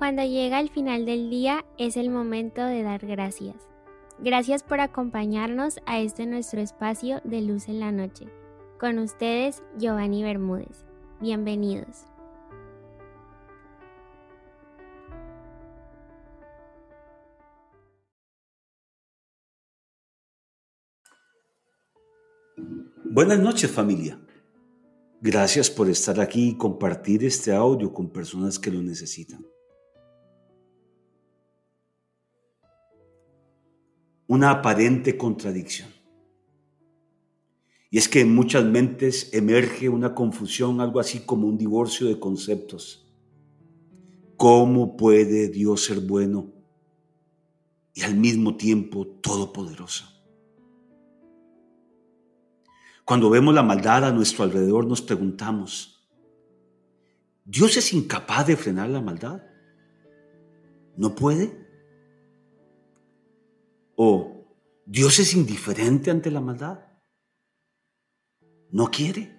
Cuando llega el final del día es el momento de dar gracias. Gracias por acompañarnos a este nuestro espacio de luz en la noche. Con ustedes, Giovanni Bermúdez. Bienvenidos. Buenas noches familia. Gracias por estar aquí y compartir este audio con personas que lo necesitan. Una aparente contradicción. Y es que en muchas mentes emerge una confusión, algo así como un divorcio de conceptos. ¿Cómo puede Dios ser bueno y al mismo tiempo todopoderoso? Cuando vemos la maldad a nuestro alrededor nos preguntamos, ¿Dios es incapaz de frenar la maldad? ¿No puede? ¿O Dios es indiferente ante la maldad? ¿No quiere?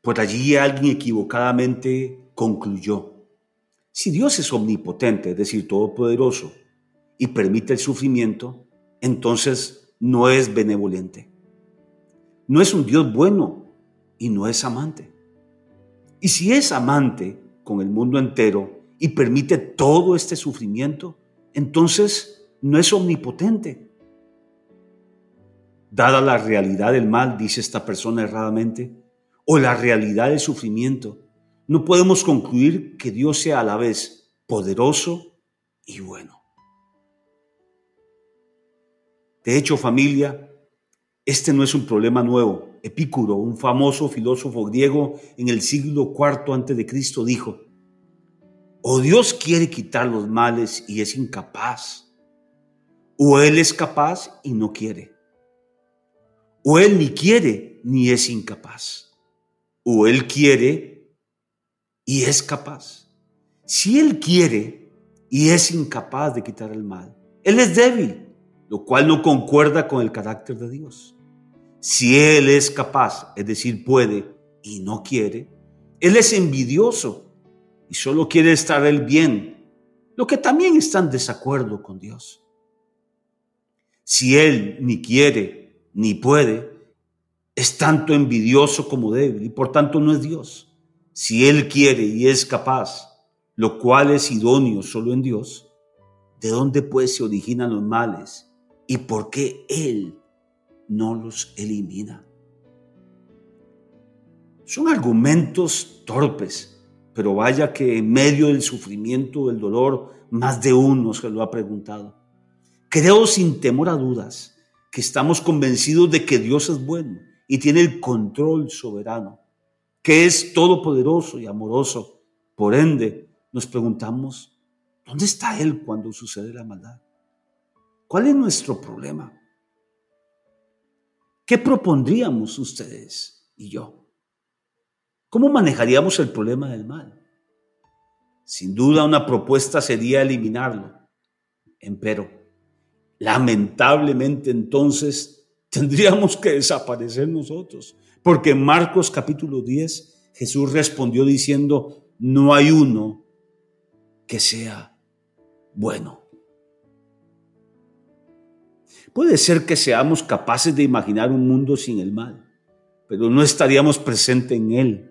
Por allí alguien equivocadamente concluyó, si Dios es omnipotente, es decir, todopoderoso, y permite el sufrimiento, entonces no es benevolente. No es un Dios bueno y no es amante. Y si es amante con el mundo entero y permite todo este sufrimiento, entonces no es omnipotente. Dada la realidad del mal, dice esta persona erradamente, o la realidad del sufrimiento, no podemos concluir que Dios sea a la vez poderoso y bueno. De hecho, familia, este no es un problema nuevo. Epicuro, un famoso filósofo griego en el siglo IV Cristo, dijo: o Dios quiere quitar los males y es incapaz. O Él es capaz y no quiere. O Él ni quiere ni es incapaz. O Él quiere y es capaz. Si Él quiere y es incapaz de quitar el mal, Él es débil, lo cual no concuerda con el carácter de Dios. Si Él es capaz, es decir, puede y no quiere, Él es envidioso y solo quiere estar el bien, lo que también está en desacuerdo con Dios. Si Él ni quiere ni puede, es tanto envidioso como débil y por tanto no es Dios. Si Él quiere y es capaz, lo cual es idóneo solo en Dios, ¿de dónde pues se originan los males y por qué Él no los elimina? Son argumentos torpes pero vaya que en medio del sufrimiento, del dolor, más de uno se lo ha preguntado. Creo sin temor a dudas que estamos convencidos de que Dios es bueno y tiene el control soberano, que es todopoderoso y amoroso. Por ende, nos preguntamos, ¿dónde está Él cuando sucede la maldad? ¿Cuál es nuestro problema? ¿Qué propondríamos ustedes y yo? ¿Cómo manejaríamos el problema del mal? Sin duda una propuesta sería eliminarlo. Empero, lamentablemente entonces tendríamos que desaparecer nosotros, porque en Marcos capítulo 10 Jesús respondió diciendo, no hay uno que sea bueno. Puede ser que seamos capaces de imaginar un mundo sin el mal, pero no estaríamos presentes en él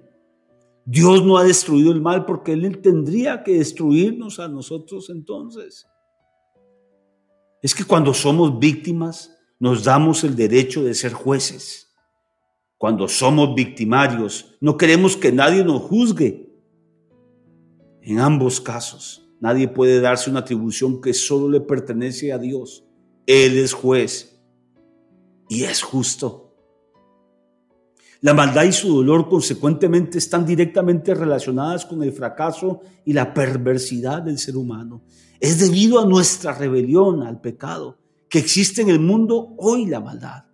Dios no ha destruido el mal porque Él tendría que destruirnos a nosotros entonces. Es que cuando somos víctimas nos damos el derecho de ser jueces. Cuando somos victimarios no queremos que nadie nos juzgue. En ambos casos nadie puede darse una atribución que solo le pertenece a Dios. Él es juez y es justo. La maldad y su dolor consecuentemente están directamente relacionadas con el fracaso y la perversidad del ser humano. Es debido a nuestra rebelión al pecado que existe en el mundo hoy la maldad.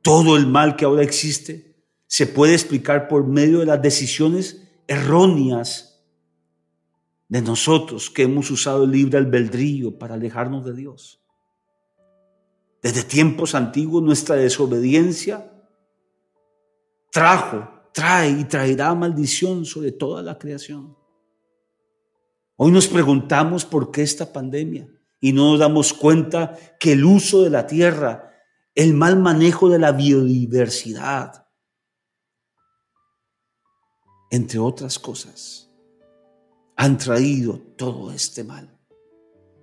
Todo el mal que ahora existe se puede explicar por medio de las decisiones erróneas de nosotros que hemos usado el libre albedrío para alejarnos de Dios. Desde tiempos antiguos nuestra desobediencia trajo trae y traerá maldición sobre toda la creación. Hoy nos preguntamos por qué esta pandemia y no nos damos cuenta que el uso de la tierra, el mal manejo de la biodiversidad, entre otras cosas, han traído todo este mal.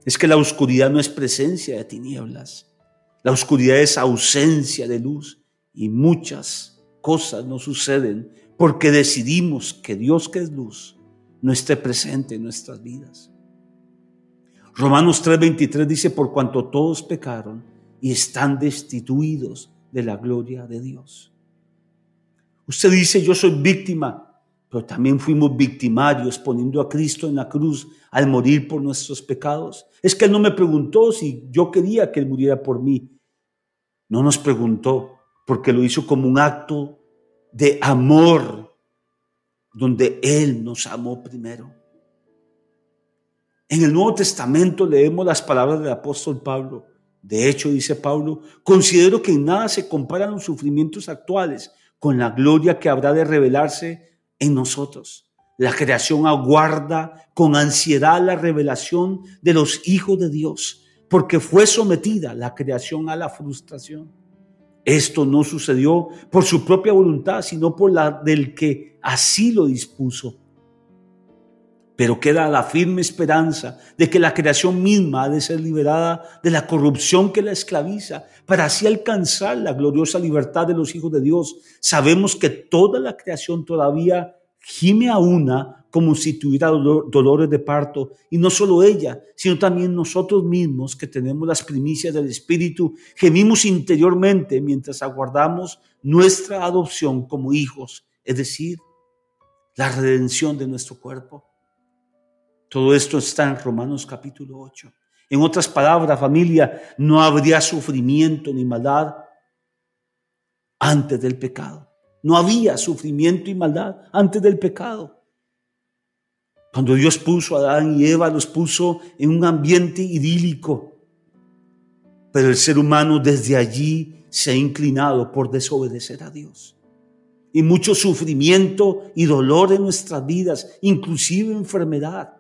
Es que la oscuridad no es presencia de tinieblas, la oscuridad es ausencia de luz y muchas cosas no suceden porque decidimos que Dios que es luz no esté presente en nuestras vidas. Romanos 3:23 dice, por cuanto todos pecaron y están destituidos de la gloria de Dios. Usted dice, yo soy víctima, pero también fuimos victimarios poniendo a Cristo en la cruz al morir por nuestros pecados. Es que Él no me preguntó si yo quería que Él muriera por mí. No nos preguntó porque lo hizo como un acto de amor donde Él nos amó primero. En el Nuevo Testamento leemos las palabras del apóstol Pablo. De hecho, dice Pablo, considero que en nada se comparan los sufrimientos actuales con la gloria que habrá de revelarse en nosotros. La creación aguarda con ansiedad la revelación de los hijos de Dios, porque fue sometida la creación a la frustración. Esto no sucedió por su propia voluntad, sino por la del que así lo dispuso. Pero queda la firme esperanza de que la creación misma ha de ser liberada de la corrupción que la esclaviza, para así alcanzar la gloriosa libertad de los hijos de Dios. Sabemos que toda la creación todavía gime a una como si tuviera dolores de parto, y no solo ella, sino también nosotros mismos que tenemos las primicias del Espíritu, gemimos interiormente mientras aguardamos nuestra adopción como hijos, es decir, la redención de nuestro cuerpo. Todo esto está en Romanos capítulo 8. En otras palabras, familia, no habría sufrimiento ni maldad antes del pecado. No había sufrimiento y maldad antes del pecado. Cuando Dios puso a Adán y Eva, los puso en un ambiente idílico. Pero el ser humano desde allí se ha inclinado por desobedecer a Dios. Y mucho sufrimiento y dolor en nuestras vidas, inclusive enfermedad,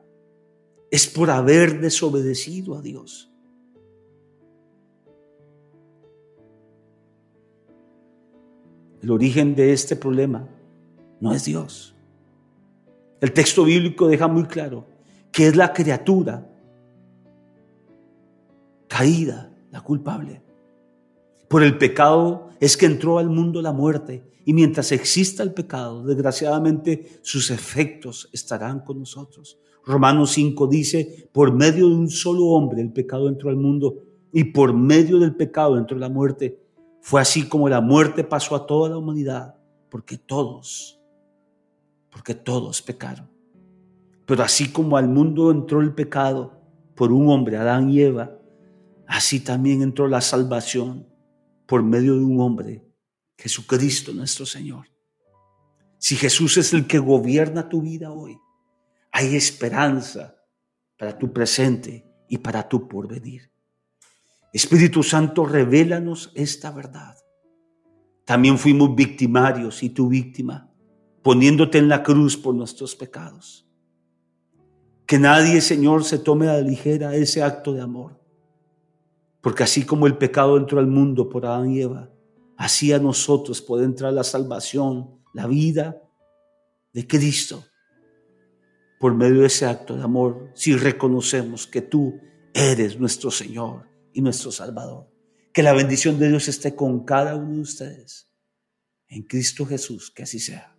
es por haber desobedecido a Dios. El origen de este problema no es Dios. El texto bíblico deja muy claro que es la criatura caída, la culpable. Por el pecado es que entró al mundo la muerte y mientras exista el pecado, desgraciadamente sus efectos estarán con nosotros. Romanos 5 dice, por medio de un solo hombre el pecado entró al mundo y por medio del pecado entró la muerte. Fue así como la muerte pasó a toda la humanidad, porque todos, porque todos pecaron. Pero así como al mundo entró el pecado por un hombre, Adán y Eva, así también entró la salvación por medio de un hombre, Jesucristo nuestro Señor. Si Jesús es el que gobierna tu vida hoy, hay esperanza para tu presente y para tu porvenir. Espíritu Santo, revélanos esta verdad. También fuimos victimarios y tu víctima, poniéndote en la cruz por nuestros pecados. Que nadie, Señor, se tome a la ligera ese acto de amor. Porque así como el pecado entró al mundo por Adán y Eva, así a nosotros puede entrar la salvación, la vida de Cristo, por medio de ese acto de amor, si reconocemos que tú eres nuestro Señor y nuestro Salvador. Que la bendición de Dios esté con cada uno de ustedes. En Cristo Jesús, que así sea.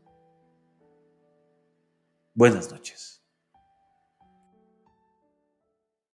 Buenas noches.